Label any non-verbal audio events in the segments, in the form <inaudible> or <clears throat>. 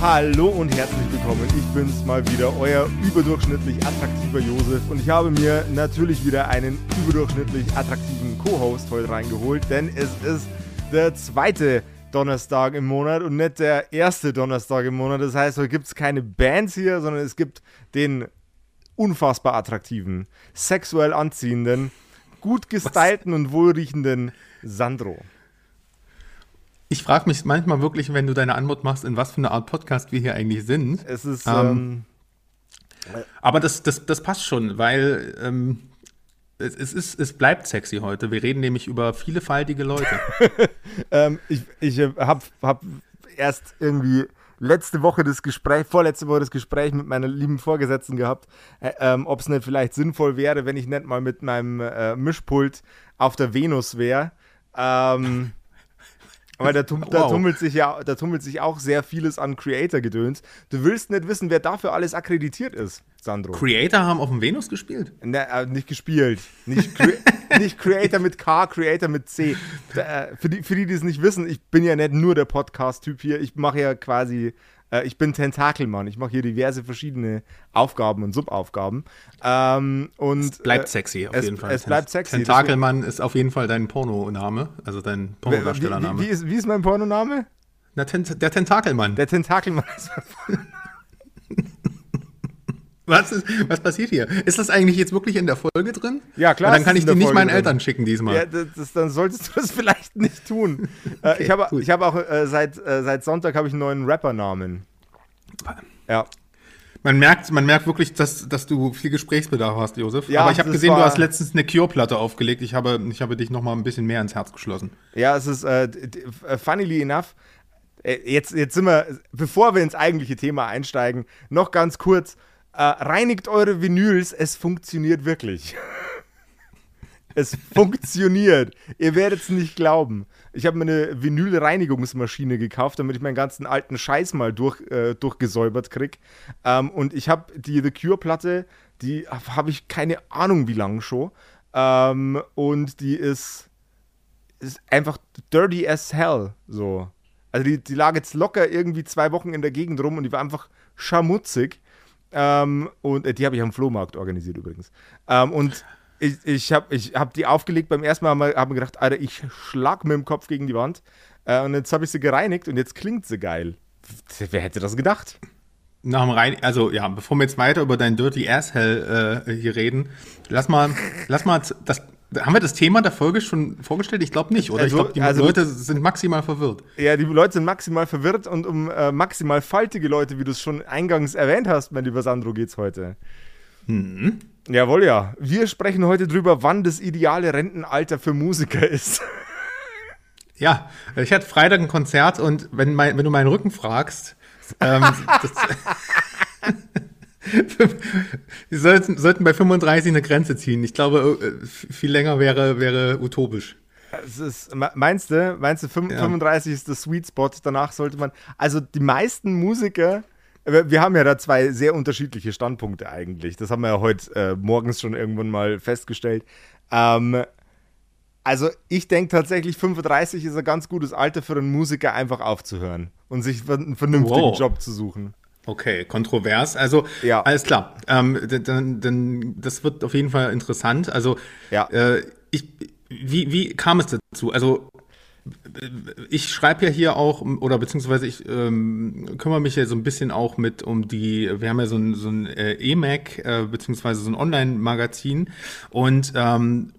Hallo und herzlich willkommen. Ich bin's mal wieder, euer überdurchschnittlich attraktiver Josef. Und ich habe mir natürlich wieder einen überdurchschnittlich attraktiven Co-Host heute reingeholt, denn es ist der zweite Donnerstag im Monat und nicht der erste Donnerstag im Monat. Das heißt, heute gibt es keine Bands hier, sondern es gibt den unfassbar attraktiven, sexuell anziehenden, gut gestylten und wohlriechenden Sandro. Ich frage mich manchmal wirklich, wenn du deine Antwort machst, in was für eine Art Podcast wir hier eigentlich sind. Es ist. Ähm, ähm, aber das, das, das passt schon, weil ähm, es, es, ist, es bleibt sexy heute. Wir reden nämlich über vielfaltige Leute. <laughs> ähm, ich ich habe hab erst irgendwie letzte Woche das Gespräch, vorletzte Woche das Gespräch mit meiner lieben Vorgesetzten gehabt, äh, ähm, ob es nicht vielleicht sinnvoll wäre, wenn ich nicht mal mit meinem äh, Mischpult auf der Venus wäre. Ähm, weil da, tum, da, tummelt sich ja, da tummelt sich auch sehr vieles an Creator-Gedöns. Du willst nicht wissen, wer dafür alles akkreditiert ist, Sandro. Creator haben auf dem Venus gespielt? Ne, äh, nicht gespielt. Nicht, Cre <laughs> nicht Creator mit K, Creator mit C. Da, äh, für, die, für die, die es nicht wissen, ich bin ja nicht nur der Podcast-Typ hier. Ich mache ja quasi äh, ich bin Tentakelmann. Ich mache hier diverse verschiedene Aufgaben und Subaufgaben. Ähm, und, es bleibt äh, sexy auf es, jeden Fall. Es bleibt sexy. Tentakelmann ist auf jeden Fall dein Pornoname, also dein Pornodarstellername. Wie, wie, wie, ist, wie ist mein Pornoname? der Tentakelmann. Der Tentakelmann ist Was, ist, was passiert hier? Ist das eigentlich jetzt wirklich in der Folge drin? Ja, klar. Weil dann kann ich die nicht meinen drin. Eltern schicken diesmal. Ja, das, das, dann solltest du <laughs> das vielleicht nicht tun. Äh, okay, ich habe hab auch äh, seit, äh, seit Sonntag habe ich einen neuen Rappernamen. Ja. Man merkt, man merkt wirklich, dass, dass du viel Gesprächsbedarf hast, Josef. Ja, Aber ich habe gesehen, du hast letztens eine Cure-Platte aufgelegt. Ich habe, ich habe dich noch mal ein bisschen mehr ins Herz geschlossen. Ja, es ist äh, funnily enough. Äh, jetzt, jetzt sind wir, bevor wir ins eigentliche Thema einsteigen, noch ganz kurz. Äh, reinigt eure Vinyls, es funktioniert wirklich. <laughs> es funktioniert. Ihr werdet es nicht glauben. Ich habe mir eine Vinylreinigungsmaschine gekauft, damit ich meinen ganzen alten Scheiß mal durch, äh, durchgesäubert kriege. Ähm, und ich habe die The Cure-Platte, die habe ich keine Ahnung wie lange schon. Ähm, und die ist, ist einfach dirty as hell. So. Also die, die lag jetzt locker irgendwie zwei Wochen in der Gegend rum und die war einfach schamutzig. Ähm, und äh, die habe ich am Flohmarkt organisiert übrigens. Ähm, und ich, ich habe ich hab die aufgelegt beim ersten Mal, habe hab mir gedacht, Alter, ich schlag mit dem Kopf gegen die Wand. Äh, und jetzt habe ich sie gereinigt und jetzt klingt sie geil. Wer hätte das gedacht? Nach dem Rein, also ja, bevor wir jetzt weiter über dein Dirty Asshell äh, hier reden, lass mal, lass mal das haben wir das Thema der Folge schon vorgestellt? Ich glaube nicht, oder? Also, ich glaube, die also, Leute sind maximal verwirrt. Ja, die Leute sind maximal verwirrt und um äh, maximal faltige Leute, wie du es schon eingangs erwähnt hast, mein lieber Sandro, geht's heute. Hm. Jawohl, ja. Wir sprechen heute drüber, wann das ideale Rentenalter für Musiker ist. <laughs> Ja, ich hatte Freitag ein Konzert und wenn, mein, wenn du meinen Rücken fragst, ähm, das, <laughs> <laughs> Wir sollten, sollten bei 35 eine Grenze ziehen. Ich glaube, äh, viel länger wäre, wäre utopisch. Ist, meinst du, meinst du, 35 ja. ist der Sweet Spot, danach sollte man, also die meisten Musiker, wir haben ja da zwei sehr unterschiedliche Standpunkte eigentlich, das haben wir ja heute äh, morgens schon irgendwann mal festgestellt. Ähm, also ich denke tatsächlich, 35 ist ein ganz gutes Alter für einen Musiker einfach aufzuhören und sich einen vernünftigen wow. Job zu suchen. Okay, kontrovers. Also ja. alles klar. Ähm, dann, dann, das wird auf jeden Fall interessant. Also ja. äh, ich, wie, wie kam es dazu? Also ich schreibe ja hier auch, oder beziehungsweise ich ähm, kümmere mich ja so ein bisschen auch mit um die, wir haben ja so ein, so ein äh, E-Mac, äh, beziehungsweise so ein Online-Magazin und ähm,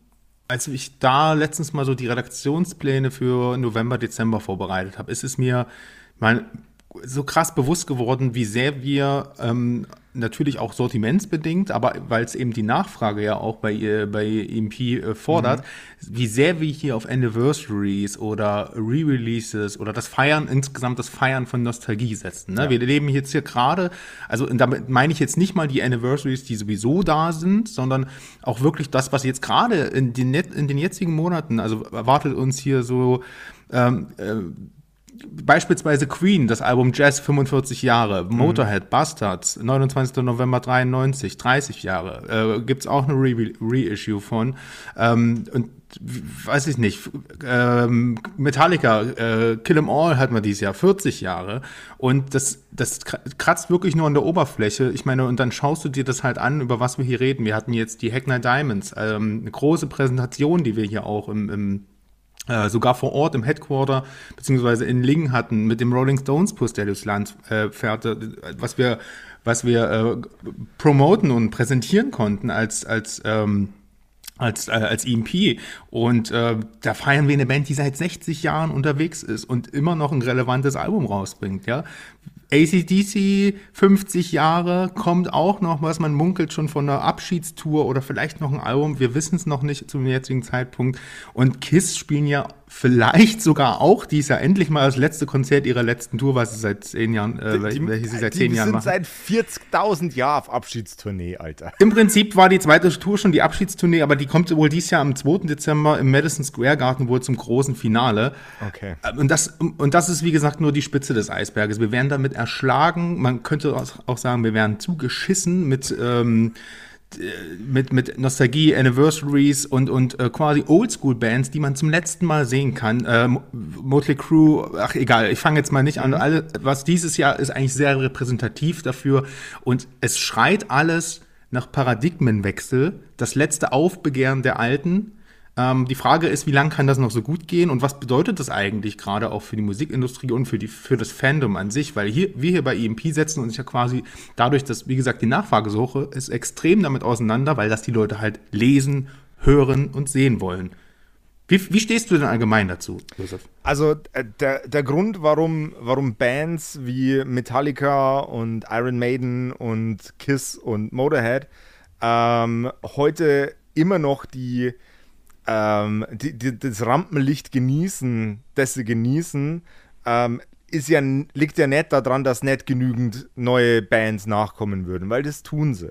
als ich da letztens mal so die Redaktionspläne für November, Dezember vorbereitet habe, ist es mir, mein, so krass bewusst geworden, wie sehr wir ähm, natürlich auch sortimentsbedingt, aber weil es eben die Nachfrage ja auch bei, bei EMP äh, fordert, mhm. wie sehr wir hier auf Anniversaries oder Re-Releases oder das Feiern, insgesamt das Feiern von Nostalgie setzen. Ne? Ja. Wir leben jetzt hier gerade, also damit meine ich jetzt nicht mal die Anniversaries, die sowieso da sind, sondern auch wirklich das, was jetzt gerade in den, in den jetzigen Monaten, also erwartet uns hier so ähm, äh, beispielsweise Queen, das Album Jazz 45 Jahre, mhm. Motorhead, Bastards, 29. November 93, 30 Jahre, äh, gibt es auch eine Reissue Re von. Ähm, und weiß ich nicht, ähm, Metallica, äh, Kill 'em All hat man dieses Jahr, 40 Jahre. Und das, das kratzt wirklich nur an der Oberfläche. Ich meine, und dann schaust du dir das halt an, über was wir hier reden. Wir hatten jetzt die Hackner Diamonds, ähm, eine große Präsentation, die wir hier auch im, im sogar vor Ort im Headquarter beziehungsweise in Lingen hatten mit dem Rolling Stones Bus, der durchs Land äh, fährt, äh, was wir was wir äh, promoten und präsentieren konnten als als ähm, als, äh, als EMP. Und äh, da feiern wir eine Band, die seit 60 Jahren unterwegs ist und immer noch ein relevantes Album rausbringt. Ja? ACDC 50 Jahre kommt auch noch, was man munkelt, schon von einer Abschiedstour oder vielleicht noch ein Album. Wir wissen es noch nicht zum jetzigen Zeitpunkt. Und Kiss spielen ja vielleicht sogar auch dies Jahr endlich mal das letzte Konzert ihrer letzten Tour, was sie seit zehn Jahren, äh, die, welche sie seit zehn Jahren machen. seit 40.000 Jahren auf Abschiedstournee, Alter. Im Prinzip war die zweite Tour schon die Abschiedstournee, aber die kommt wohl dieses Jahr am 2. Dezember im Madison Square Garden wohl zum großen Finale. Okay. Und das, und das ist, wie gesagt, nur die Spitze des Eisberges. Wir werden damit erschlagen. Man könnte auch sagen, wir werden zugeschissen mit, ähm, mit, mit Nostalgie, Anniversaries und, und äh, quasi Oldschool-Bands, die man zum letzten Mal sehen kann. Äh, Motley Crue, ach egal, ich fange jetzt mal nicht an. Mhm. Alle, was dieses Jahr ist eigentlich sehr repräsentativ dafür und es schreit alles nach Paradigmenwechsel, das letzte Aufbegehren der Alten ähm, die Frage ist, wie lange kann das noch so gut gehen und was bedeutet das eigentlich gerade auch für die Musikindustrie und für, die, für das Fandom an sich? Weil hier, wir hier bei EMP setzen uns ja quasi dadurch, dass, wie gesagt, die Nachfrage suche, ist extrem damit auseinander, weil das die Leute halt lesen, hören und sehen wollen. Wie, wie, stehst du denn allgemein dazu, Josef? Also äh, der, der Grund, warum, warum Bands wie Metallica und Iron Maiden und Kiss und Motorhead ähm, heute immer noch die, ähm, die, die, das Rampenlicht genießen, das sie genießen, ähm, ist ja, liegt ja nicht daran, dass nicht genügend neue Bands nachkommen würden, weil das tun sie.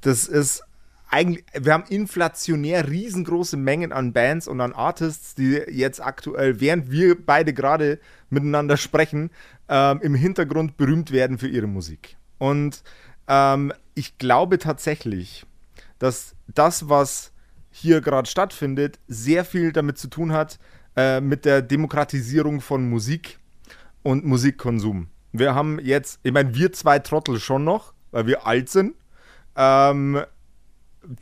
Das ist eigentlich, wir haben inflationär riesengroße Mengen an Bands und an Artists, die jetzt aktuell, während wir beide gerade miteinander sprechen, ähm, im Hintergrund berühmt werden für ihre Musik. Und ähm, ich glaube tatsächlich, dass das, was hier gerade stattfindet, sehr viel damit zu tun hat, äh, mit der Demokratisierung von Musik und Musikkonsum. Wir haben jetzt, ich meine, wir zwei Trottel schon noch, weil wir alt sind. Ähm,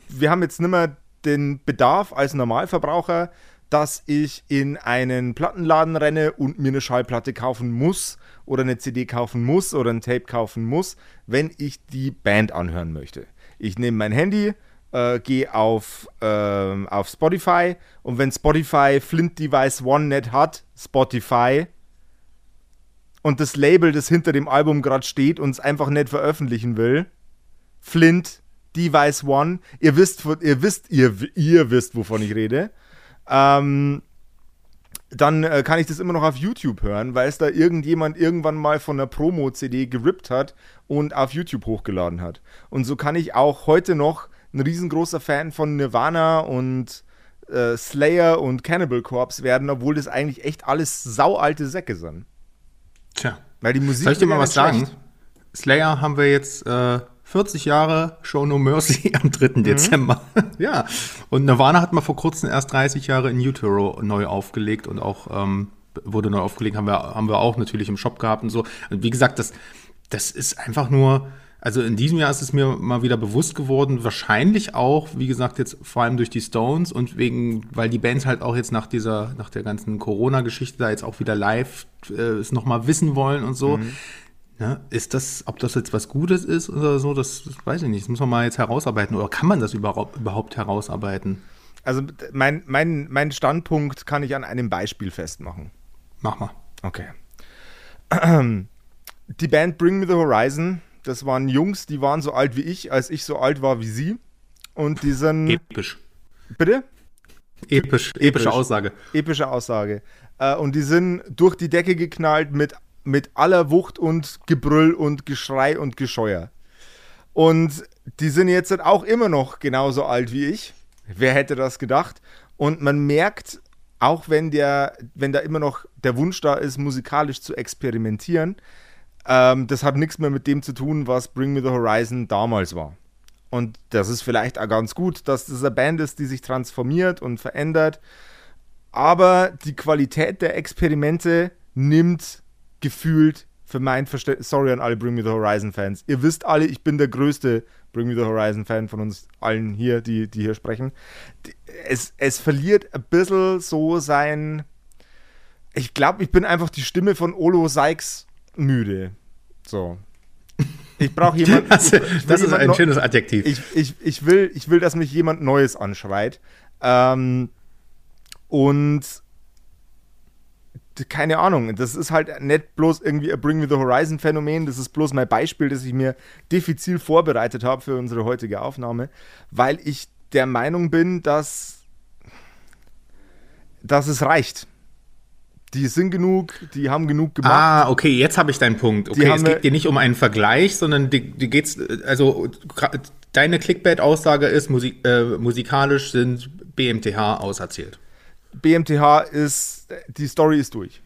wir haben jetzt nicht mehr den Bedarf als Normalverbraucher, dass ich in einen Plattenladen renne und mir eine Schallplatte kaufen muss oder eine CD kaufen muss oder ein Tape kaufen muss, wenn ich die Band anhören möchte. Ich nehme mein Handy, äh, gehe auf, äh, auf Spotify. Und wenn Spotify Flint Device One nicht hat, Spotify. Und das Label, das hinter dem Album gerade steht und es einfach nicht veröffentlichen will, Flint Device One, ihr wisst, ihr wisst, ihr, ihr wisst, wovon ich rede, ähm, dann äh, kann ich das immer noch auf YouTube hören, weil es da irgendjemand irgendwann mal von einer Promo-CD gerippt hat und auf YouTube hochgeladen hat. Und so kann ich auch heute noch ein riesengroßer Fan von Nirvana und äh, Slayer und Cannibal Corpse werden, obwohl das eigentlich echt alles saualte Säcke sind. Tja. Weil die Musik. Soll ich dir mal was sagen? Slayer haben wir jetzt äh, 40 Jahre Show No Mercy <laughs> am 3. Mhm. Dezember. <laughs> ja. Und Nirvana hat mal vor kurzem erst 30 Jahre in Utero neu aufgelegt und auch ähm, wurde neu aufgelegt, haben wir, haben wir auch natürlich im Shop gehabt und so. Und wie gesagt, das, das ist einfach nur also in diesem Jahr ist es mir mal wieder bewusst geworden, wahrscheinlich auch, wie gesagt, jetzt vor allem durch die Stones und wegen, weil die Bands halt auch jetzt nach dieser, nach der ganzen Corona-Geschichte da jetzt auch wieder live äh, es nochmal wissen wollen und so. Mhm. Ja, ist das, ob das jetzt was Gutes ist oder so, das, das weiß ich nicht. Das muss man mal jetzt herausarbeiten. Oder kann man das überhaupt, überhaupt herausarbeiten? Also mein, mein, mein Standpunkt kann ich an einem Beispiel festmachen. Mach mal. Okay. <clears throat> die Band Bring Me the Horizon, das waren Jungs, die waren so alt wie ich, als ich so alt war wie sie. Und die sind. Episch. Bitte? Episch, epische Aussage. Epische Aussage. Äh, und die sind durch die Decke geknallt mit, mit aller Wucht und Gebrüll und Geschrei und Gescheuer. Und die sind jetzt auch immer noch genauso alt wie ich. Wer hätte das gedacht? Und man merkt, auch wenn, der, wenn da immer noch der Wunsch da ist, musikalisch zu experimentieren, ähm, das hat nichts mehr mit dem zu tun, was Bring Me the Horizon damals war. Und das ist vielleicht auch ganz gut, dass das eine Band ist, die sich transformiert und verändert. Aber die Qualität der Experimente nimmt gefühlt für mein Verständnis, sorry an alle Bring Me the Horizon Fans. Ihr wisst alle, ich bin der größte Bring Me the Horizon Fan von uns allen hier, die, die hier sprechen. Es, es verliert ein bisschen so sein. Ich glaube, ich bin einfach die Stimme von Olo Sykes müde. So. Ich brauche jemanden. das, <laughs> das ist ein schönes Adjektiv. Ich, ich, ich, will, ich will, dass mich jemand Neues anschreit. Ähm, und keine Ahnung, das ist halt nicht bloß irgendwie ein Bring Me the Horizon Phänomen, das ist bloß mein Beispiel, das ich mir diffizil vorbereitet habe für unsere heutige Aufnahme, weil ich der Meinung bin, dass, dass es reicht. Die sind genug, die haben genug gemacht. Ah, okay, jetzt habe ich deinen Punkt. Okay, es geht dir nicht um einen Vergleich, sondern die, die geht's, also deine Clickbait-Aussage ist, Musik, äh, musikalisch sind BMTH auserzählt. BMTH ist, die Story ist durch.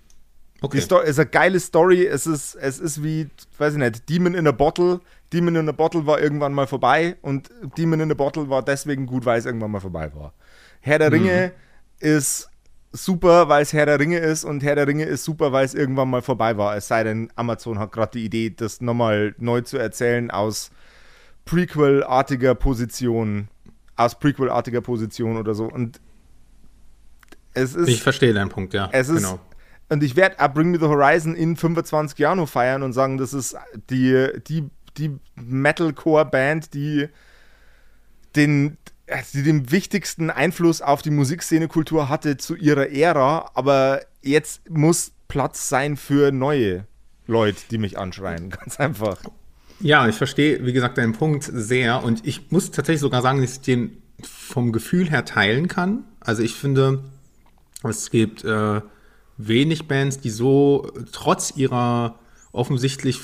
Okay. Die Story ist eine geile Story. Es ist, es ist wie, weiß ich nicht, Demon in a Bottle. Demon in a Bottle war irgendwann mal vorbei und Demon in a Bottle war deswegen gut, weil es irgendwann mal vorbei war. Herr der Ringe mhm. ist super, weil es Herr der Ringe ist und Herr der Ringe ist super, weil es irgendwann mal vorbei war. Es sei denn, Amazon hat gerade die Idee, das nochmal neu zu erzählen aus Prequel-artiger Position, aus Prequel-artiger Position oder so. Und es ist, ich verstehe deinen Punkt, ja. Es ist, genau. Und ich werde Bring Me the Horizon in 25 Jahren noch feiern und sagen, das ist die, die, die Metalcore-Band, die den, die den wichtigsten Einfluss auf die Musikszene-Kultur hatte zu ihrer Ära, aber jetzt muss Platz sein für neue Leute, die mich anschreien. <laughs> Ganz einfach. Ja, ich verstehe, wie gesagt, deinen Punkt sehr. Und ich muss tatsächlich sogar sagen, dass ich den vom Gefühl her teilen kann. Also ich finde, es gibt äh, wenig Bands, die so trotz ihrer offensichtlich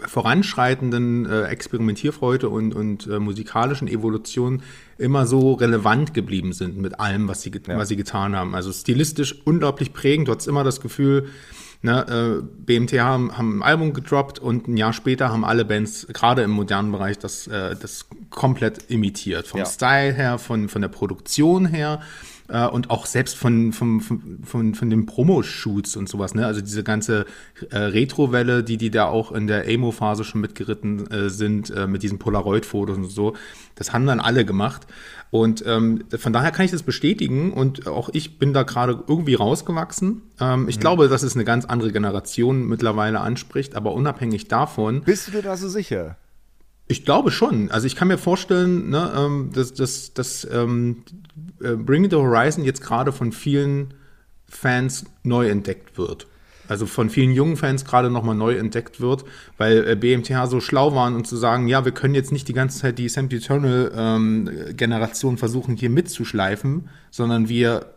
voranschreitenden äh, Experimentierfreude und, und äh, musikalischen Evolution immer so relevant geblieben sind mit allem, was sie, ja. was sie getan haben. Also stilistisch unglaublich prägend. Du hast immer das Gefühl, ne, äh, BMT haben, haben ein Album gedroppt und ein Jahr später haben alle Bands, gerade im modernen Bereich, das, äh, das komplett imitiert. Vom ja. Style her, von, von der Produktion her äh, und auch selbst von, von, von, von, von den Promo-Shoots und sowas, ne? Also diese ganze äh, Retro-Welle, die die da auch in der Emo-Phase schon mitgeritten äh, sind, äh, mit diesen Polaroid-Fotos und so, das haben dann alle gemacht. Und ähm, von daher kann ich das bestätigen und auch ich bin da gerade irgendwie rausgewachsen. Ähm, ich mhm. glaube, dass es eine ganz andere Generation mittlerweile anspricht, aber unabhängig davon. Bist du dir da so sicher? Ich glaube schon. Also ich kann mir vorstellen, ne, ähm, dass, dass, dass ähm, äh, Bring the Horizon jetzt gerade von vielen Fans neu entdeckt wird. Also von vielen jungen Fans gerade nochmal neu entdeckt wird, weil äh, BMTH so schlau waren und zu sagen, ja, wir können jetzt nicht die ganze Zeit die Eternal ähm, versuchen hier mitzuschleifen, sondern wir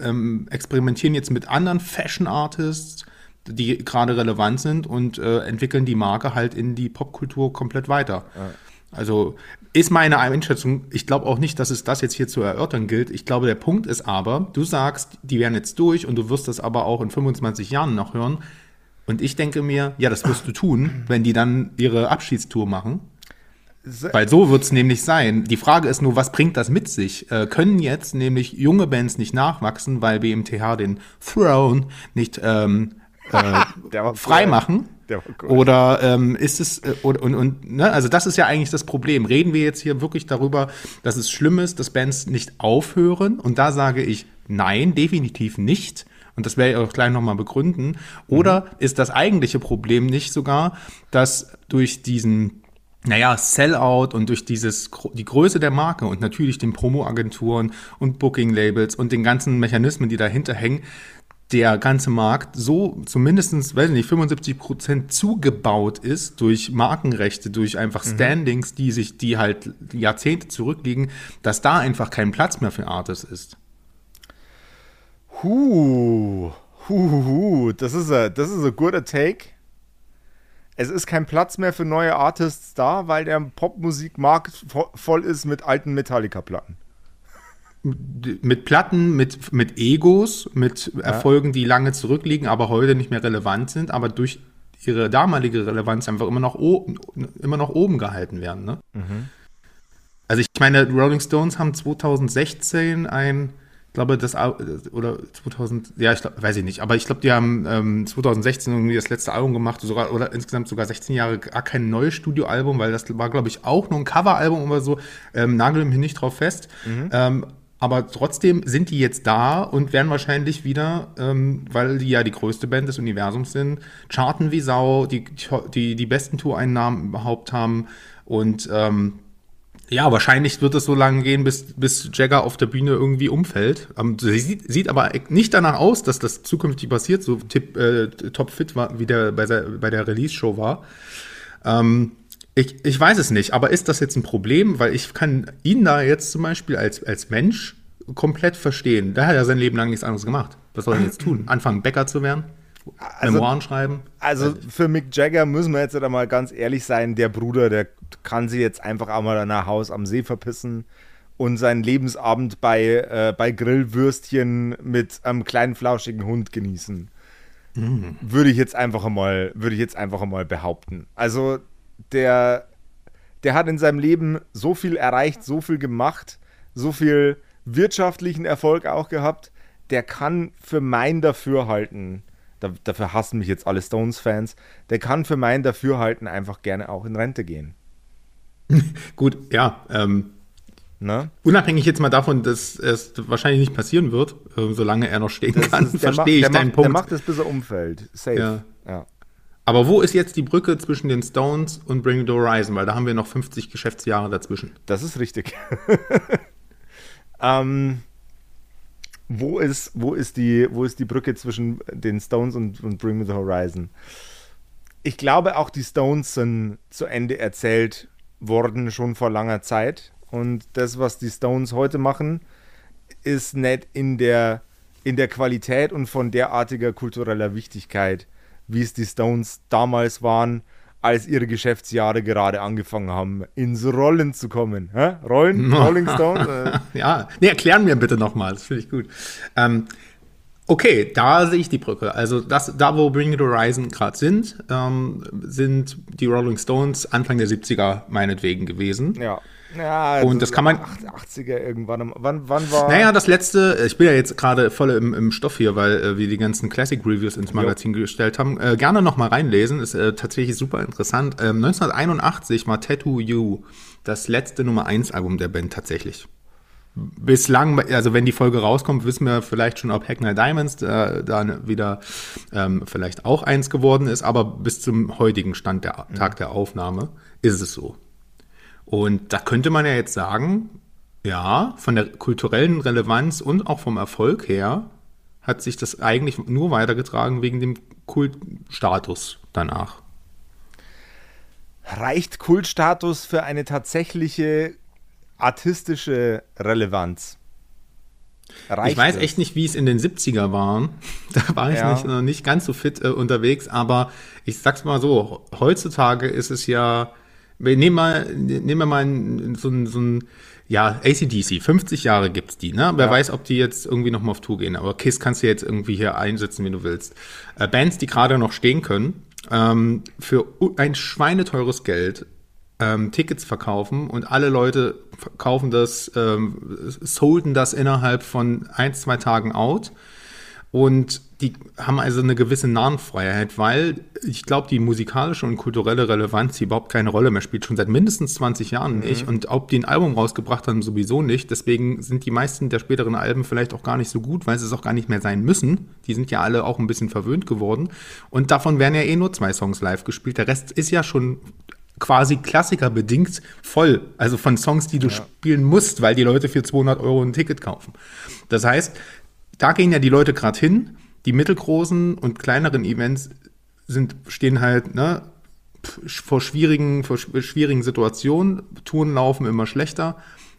ähm, experimentieren jetzt mit anderen Fashion Artists, die gerade relevant sind und äh, entwickeln die Marke halt in die Popkultur komplett weiter. Ja. Also ist meine Einschätzung, ich glaube auch nicht, dass es das jetzt hier zu erörtern gilt. Ich glaube, der Punkt ist aber, du sagst, die werden jetzt durch und du wirst das aber auch in 25 Jahren noch hören. Und ich denke mir, ja, das wirst du tun, wenn die dann ihre Abschiedstour machen. Weil so wird es nämlich sein. Die Frage ist nur, was bringt das mit sich? Äh, können jetzt nämlich junge Bands nicht nachwachsen, weil BMTH den Throne nicht ähm, äh, freimachen? Oder ähm, ist es äh, und, und, und ne? also das ist ja eigentlich das Problem. Reden wir jetzt hier wirklich darüber, dass es schlimm ist, dass Bands nicht aufhören? Und da sage ich nein, definitiv nicht. Und das werde ich auch gleich nochmal begründen. Oder mhm. ist das eigentliche Problem nicht sogar, dass durch diesen naja, Sellout und durch dieses, die Größe der Marke und natürlich den Promo-Agenturen und Booking-Labels und den ganzen Mechanismen, die dahinter hängen, der ganze Markt so zumindest, weiß nicht, 75 Prozent zugebaut ist durch Markenrechte, durch einfach mhm. Standings, die sich, die halt Jahrzehnte zurückliegen, dass da einfach kein Platz mehr für Artists ist. Huh, huh, huh, das ist ein, das ist ein guter Take. Es ist kein Platz mehr für neue Artists da, weil der Popmusikmarkt voll ist mit alten Metallica-Platten mit Platten, mit, mit Egos, mit ja. Erfolgen, die lange zurückliegen, aber heute nicht mehr relevant sind, aber durch ihre damalige Relevanz einfach immer noch, immer noch oben gehalten werden. Ne? Mhm. Also ich meine, Rolling Stones haben 2016 ein, ich glaube das oder 2000, ja, ich glaub, weiß ich nicht, aber ich glaube, die haben ähm, 2016 irgendwie das letzte Album gemacht, sogar oder insgesamt sogar 16 Jahre gar kein neues Studioalbum, weil das war, glaube ich, auch nur ein Coveralbum oder so. Ähm, nagel mich nicht drauf fest. Mhm. Ähm, aber trotzdem sind die jetzt da und werden wahrscheinlich wieder, ähm, weil die ja die größte Band des Universums sind, charten wie Sau, die die, die besten Toureinnahmen überhaupt haben. Und ähm, ja, wahrscheinlich wird es so lange gehen, bis, bis Jagger auf der Bühne irgendwie umfällt. Ähm, sieht, sieht aber nicht danach aus, dass das zukünftig passiert, so tip, äh, top fit war, wie der bei, der, bei der Release-Show war. Ähm, ich, ich weiß es nicht, aber ist das jetzt ein Problem? Weil ich kann ihn da jetzt zum Beispiel als, als Mensch komplett verstehen. Der hat ja sein Leben lang nichts anderes gemacht. Was soll er jetzt tun? Anfangen, Bäcker zu werden? Also, Memoiren schreiben? Also für Mick Jagger müssen wir jetzt halt mal ganz ehrlich sein, der Bruder, der kann sich jetzt einfach auch mal nach Haus am See verpissen und seinen Lebensabend bei, äh, bei Grillwürstchen mit einem kleinen flauschigen Hund genießen. Mm. Würde ich jetzt einfach mal, würde ich jetzt einfach mal behaupten. Also der, der hat in seinem Leben so viel erreicht, so viel gemacht, so viel wirtschaftlichen Erfolg auch gehabt. Der kann für mein Dafürhalten, da, dafür hassen mich jetzt alle Stones-Fans, der kann für mein Dafürhalten einfach gerne auch in Rente gehen. <laughs> Gut, ja. Ähm, Ne? Unabhängig jetzt mal davon, dass es wahrscheinlich nicht passieren wird, äh, solange er noch stehen das kann, verstehe ich deinen macht, Punkt. Der macht es, bis er umfällt. Safe. Ja. ja. Aber wo ist jetzt die Brücke zwischen den Stones und Bring the Horizon? Weil da haben wir noch 50 Geschäftsjahre dazwischen. Das ist richtig. <laughs> ähm, wo, ist, wo, ist die, wo ist die Brücke zwischen den Stones und, und Bring the Horizon? Ich glaube, auch die Stones sind zu Ende erzählt worden, schon vor langer Zeit. Und das, was die Stones heute machen, ist nicht in der, in der Qualität und von derartiger kultureller Wichtigkeit wie es die Stones damals waren, als ihre Geschäftsjahre gerade angefangen haben, ins Rollen zu kommen. Hä? Rollen? <laughs> Rolling Stones? <laughs> ja, nee, erklären mir bitte nochmal, das finde ich gut. Ähm, okay, da sehe ich die Brücke. Also das, da, wo Bring It Horizon gerade sind, ähm, sind die Rolling Stones Anfang der 70er meinetwegen gewesen. Ja. Ja, also und das kann man. 80er irgendwann. Wann, wann war. Naja, das letzte, ich bin ja jetzt gerade voll im, im Stoff hier, weil äh, wir die ganzen Classic Reviews ins Magazin jo. gestellt haben. Äh, gerne nochmal reinlesen, ist äh, tatsächlich super interessant. Ähm, 1981 war Tattoo You das letzte Nummer 1 Album der Band tatsächlich. Bislang, also wenn die Folge rauskommt, wissen wir vielleicht schon, ob Hackney Diamonds äh, da wieder ähm, vielleicht auch eins geworden ist, aber bis zum heutigen Stand der. Tag der Aufnahme ist es so. Und da könnte man ja jetzt sagen, ja, von der kulturellen Relevanz und auch vom Erfolg her hat sich das eigentlich nur weitergetragen wegen dem Kultstatus danach. Reicht Kultstatus für eine tatsächliche artistische Relevanz? Reicht ich weiß echt nicht, wie es in den 70er waren. <laughs> Da war ich ja. nicht, noch nicht ganz so fit äh, unterwegs, aber ich sag's mal so, heutzutage ist es ja nehmen wir, nehmen wir mal so ein, so ein ja, ACDC, 50 Jahre gibt's die, ne? Wer ja. weiß, ob die jetzt irgendwie nochmal auf Tour gehen. Aber KISS kannst du jetzt irgendwie hier einsetzen, wie du willst. Äh, Bands, die gerade noch stehen können, ähm, für ein schweineteures Geld ähm, Tickets verkaufen und alle Leute kaufen das, ähm, solden das innerhalb von ein, zwei Tagen out und die haben also eine gewisse Nahenfreiheit, weil ich glaube, die musikalische und kulturelle Relevanz die überhaupt keine Rolle mehr spielt, schon seit mindestens 20 Jahren mhm. nicht. Und ob die ein Album rausgebracht haben, sowieso nicht. Deswegen sind die meisten der späteren Alben vielleicht auch gar nicht so gut, weil sie es auch gar nicht mehr sein müssen. Die sind ja alle auch ein bisschen verwöhnt geworden. Und davon werden ja eh nur zwei Songs live gespielt. Der Rest ist ja schon quasi klassikerbedingt voll. Also von Songs, die du ja. spielen musst, weil die Leute für 200 Euro ein Ticket kaufen. Das heißt, da gehen ja die Leute gerade hin. die mittelgroßen und kleineren Events sind, stehen halt ne, vor, schwierigen, vor schwierigen Situationen. Touren laufen immer schlechter.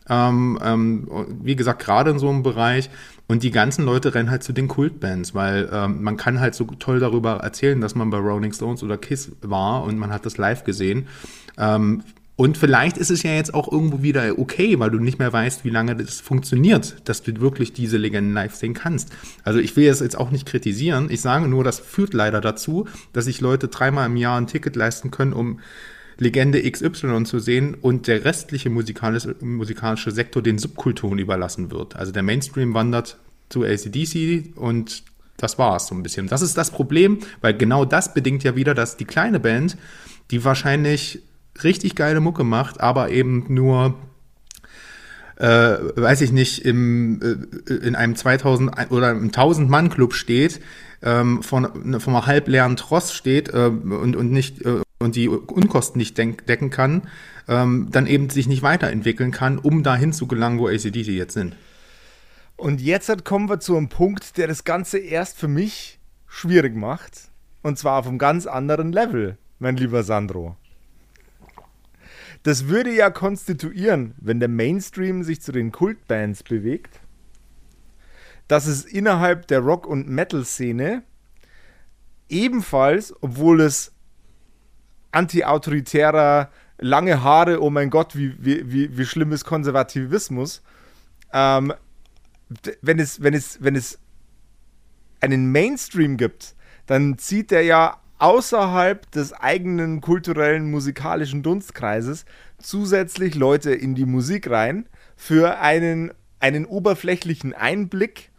Ähm, ähm, wie gesagt, gerade in so einem Bereich. Und die ganzen Leute rennen halt zu den Kultbands, weil ähm, man kann halt so toll darüber erzählen, dass man bei Rolling Stones oder Kiss war und man hat das live gesehen. Und vielleicht ist es ja jetzt auch irgendwo wieder okay, weil du nicht mehr weißt, wie lange das funktioniert, dass du wirklich diese Legenden live sehen kannst. Also ich will es jetzt auch nicht kritisieren. Ich sage nur, das führt leider dazu, dass sich Leute dreimal im Jahr ein Ticket leisten können, um Legende XY zu sehen und der restliche musikalische, Sektor den Subkulturen überlassen wird. Also der Mainstream wandert zu ACDC und das war's so ein bisschen. Das ist das Problem, weil genau das bedingt ja wieder, dass die kleine Band, die wahrscheinlich richtig geile Mucke macht, aber eben nur äh, weiß ich nicht, im, äh, in einem 2000 oder im 1000-Mann-Club steht, ähm, von, von einem halbleeren Tross steht äh, und, und nicht äh, und die Unkosten nicht decken kann, ähm, dann eben sich nicht weiterentwickeln kann, um dahin zu gelangen, wo ACDC jetzt sind. Und jetzt kommen wir zu einem Punkt, der das Ganze erst für mich schwierig macht. Und zwar auf einem ganz anderen Level, mein lieber Sandro. Das würde ja konstituieren, wenn der Mainstream sich zu den Kultbands bewegt, dass es innerhalb der Rock- und Metal-Szene ebenfalls, obwohl es anti-autoritärer, lange Haare, oh mein Gott, wie, wie, wie, wie schlimm ist Konservativismus. Ähm, wenn, es, wenn, es, wenn es einen Mainstream gibt, dann zieht er ja außerhalb des eigenen kulturellen musikalischen Dunstkreises zusätzlich Leute in die Musik rein für einen, einen oberflächlichen Einblick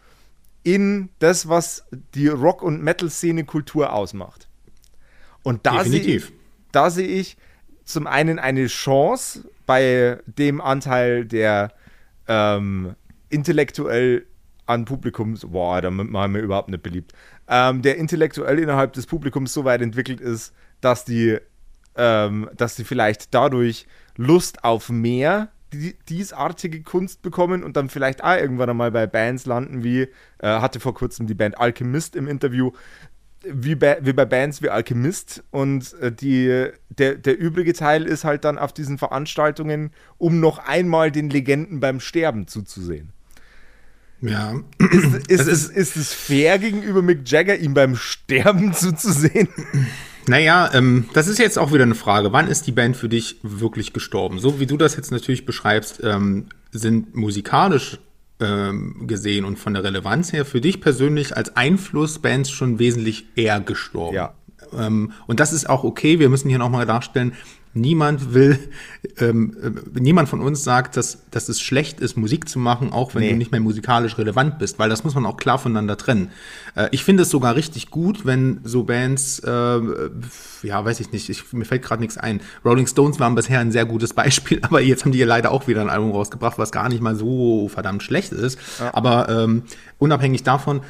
in das, was die Rock- und Metal-Szene-Kultur ausmacht. Und da Definitiv. sehe da sehe ich zum einen eine Chance bei dem Anteil, der ähm, intellektuell an Publikums, boah, da machen wir überhaupt nicht beliebt, ähm, der intellektuell innerhalb des Publikums so weit entwickelt ist, dass die, ähm, dass die vielleicht dadurch Lust auf mehr die, diesartige Kunst bekommen und dann vielleicht auch irgendwann einmal bei Bands landen, wie äh, hatte vor kurzem die Band Alchemist im Interview, wie bei, wie bei Bands wie Alchemist und äh, die, der, der übrige Teil ist halt dann auf diesen Veranstaltungen, um noch einmal den Legenden beim Sterben zuzusehen. Ja. Ist, ist, ist, ist es fair gegenüber Mick Jagger, ihm beim Sterben <laughs> zuzusehen? Naja, ähm, das ist jetzt auch wieder eine Frage. Wann ist die Band für dich wirklich gestorben? So wie du das jetzt natürlich beschreibst, ähm, sind musikalisch ähm, gesehen und von der Relevanz her für dich persönlich als Einfluss Bands schon wesentlich eher gestorben. Ja. Ähm, und das ist auch okay. Wir müssen hier nochmal darstellen, Niemand will, ähm, äh, niemand von uns sagt, dass, dass es schlecht ist, Musik zu machen, auch wenn nee. du nicht mehr musikalisch relevant bist, weil das muss man auch klar voneinander trennen. Äh, ich finde es sogar richtig gut, wenn so Bands, äh, ja, weiß ich nicht, ich, mir fällt gerade nichts ein. Rolling Stones waren bisher ein sehr gutes Beispiel, <laughs> aber jetzt haben die ja leider auch wieder ein Album rausgebracht, was gar nicht mal so verdammt schlecht ist. Ja. Aber ähm, unabhängig davon,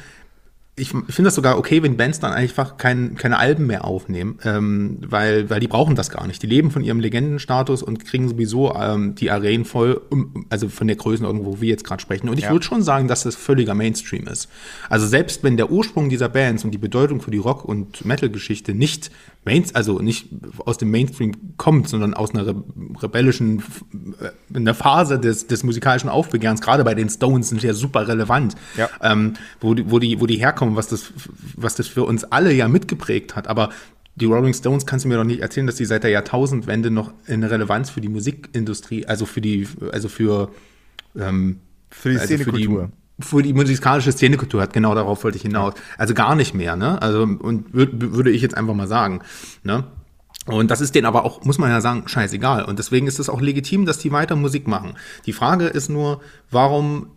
ich finde das sogar okay, wenn Bands dann einfach kein, keine Alben mehr aufnehmen, ähm, weil, weil die brauchen das gar nicht. Die leben von ihrem Legendenstatus und kriegen sowieso ähm, die Arenen voll, um, also von der Größenordnung, wo wir jetzt gerade sprechen. Und ich ja. würde schon sagen, dass das völliger Mainstream ist. Also selbst wenn der Ursprung dieser Bands und die Bedeutung für die Rock- und Metal-Geschichte nicht Mains, also nicht aus dem Mainstream kommt, sondern aus einer re rebellischen äh, einer Phase des, des musikalischen Aufbegehrens, gerade bei den Stones sind ja super relevant, ja. Ähm, wo, die, wo, die, wo die herkommen, was das, was das für uns alle ja mitgeprägt hat. Aber die Rolling Stones kannst du mir doch nicht erzählen, dass die seit der Jahrtausendwende noch eine Relevanz für die Musikindustrie, also für die, also für, ähm, für die also Szenekultur für die musikalische Szenekultur hat, genau darauf wollte ich hinaus. Also gar nicht mehr, ne? Also, und würd, würde ich jetzt einfach mal sagen, ne? Und das ist denen aber auch, muss man ja sagen, scheißegal. Und deswegen ist es auch legitim, dass die weiter Musik machen. Die Frage ist nur, warum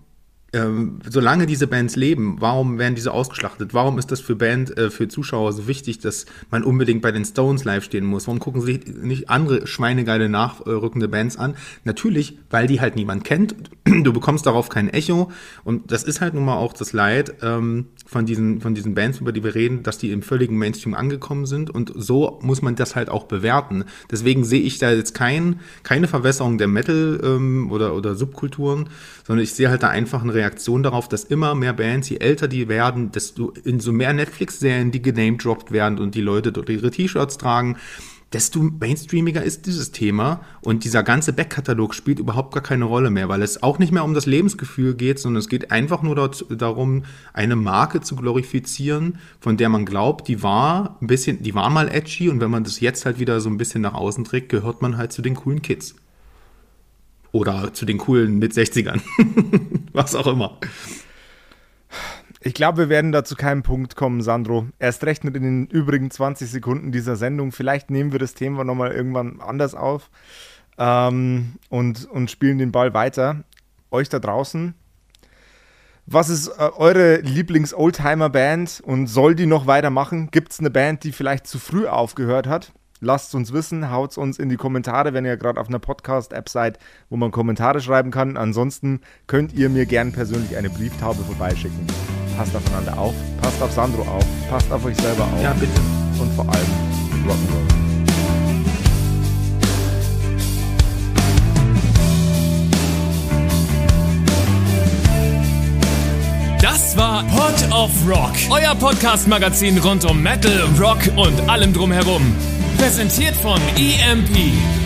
ähm, solange diese Bands leben, warum werden diese ausgeschlachtet? Warum ist das für Band, äh, für Zuschauer so wichtig, dass man unbedingt bei den Stones live stehen muss? Warum gucken sich nicht andere schweinegeile nachrückende Bands an? Natürlich, weil die halt niemand kennt. <clears throat> Du bekommst darauf kein Echo und das ist halt nun mal auch das Leid. Ähm, von diesen, von diesen Bands, über die wir reden, dass die im völligen Mainstream angekommen sind und so muss man das halt auch bewerten. Deswegen sehe ich da jetzt kein, keine Verwässerung der Metal ähm, oder, oder Subkulturen, sondern ich sehe halt da einfach eine Reaktion darauf, dass immer mehr Bands, je älter die werden, desto in so mehr Netflix-Serien, die genamedroppt werden und die Leute dort ihre T-Shirts tragen, desto mainstreamiger ist dieses Thema und dieser ganze Backkatalog spielt überhaupt gar keine Rolle mehr, weil es auch nicht mehr um das Lebensgefühl geht, sondern es geht einfach nur dort darum, eine Marke zu glorifizieren, von der man glaubt, die war ein bisschen, die war mal edgy und wenn man das jetzt halt wieder so ein bisschen nach außen trägt, gehört man halt zu den coolen Kids. Oder zu den coolen mit 60ern. <laughs> Was auch immer. Ich glaube, wir werden da zu keinem Punkt kommen, Sandro. Erst recht mit in den übrigen 20 Sekunden dieser Sendung. Vielleicht nehmen wir das Thema nochmal irgendwann anders auf ähm, und, und spielen den Ball weiter. Euch da draußen, was ist äh, eure Lieblings-Oldtimer-Band und soll die noch weitermachen? Gibt es eine Band, die vielleicht zu früh aufgehört hat? Lasst uns wissen, haut uns in die Kommentare, wenn ihr gerade auf einer Podcast-App seid, wo man Kommentare schreiben kann. Ansonsten könnt ihr mir gern persönlich eine Brieftaube vorbeischicken passt aufeinander auf, passt auf Sandro auf, passt auf euch selber auf. Ja, bitte. Und vor allem Rock'n'Roll. Das war Pod of Rock, euer Podcast-Magazin rund um Metal, Rock und allem drumherum. Präsentiert von EMP.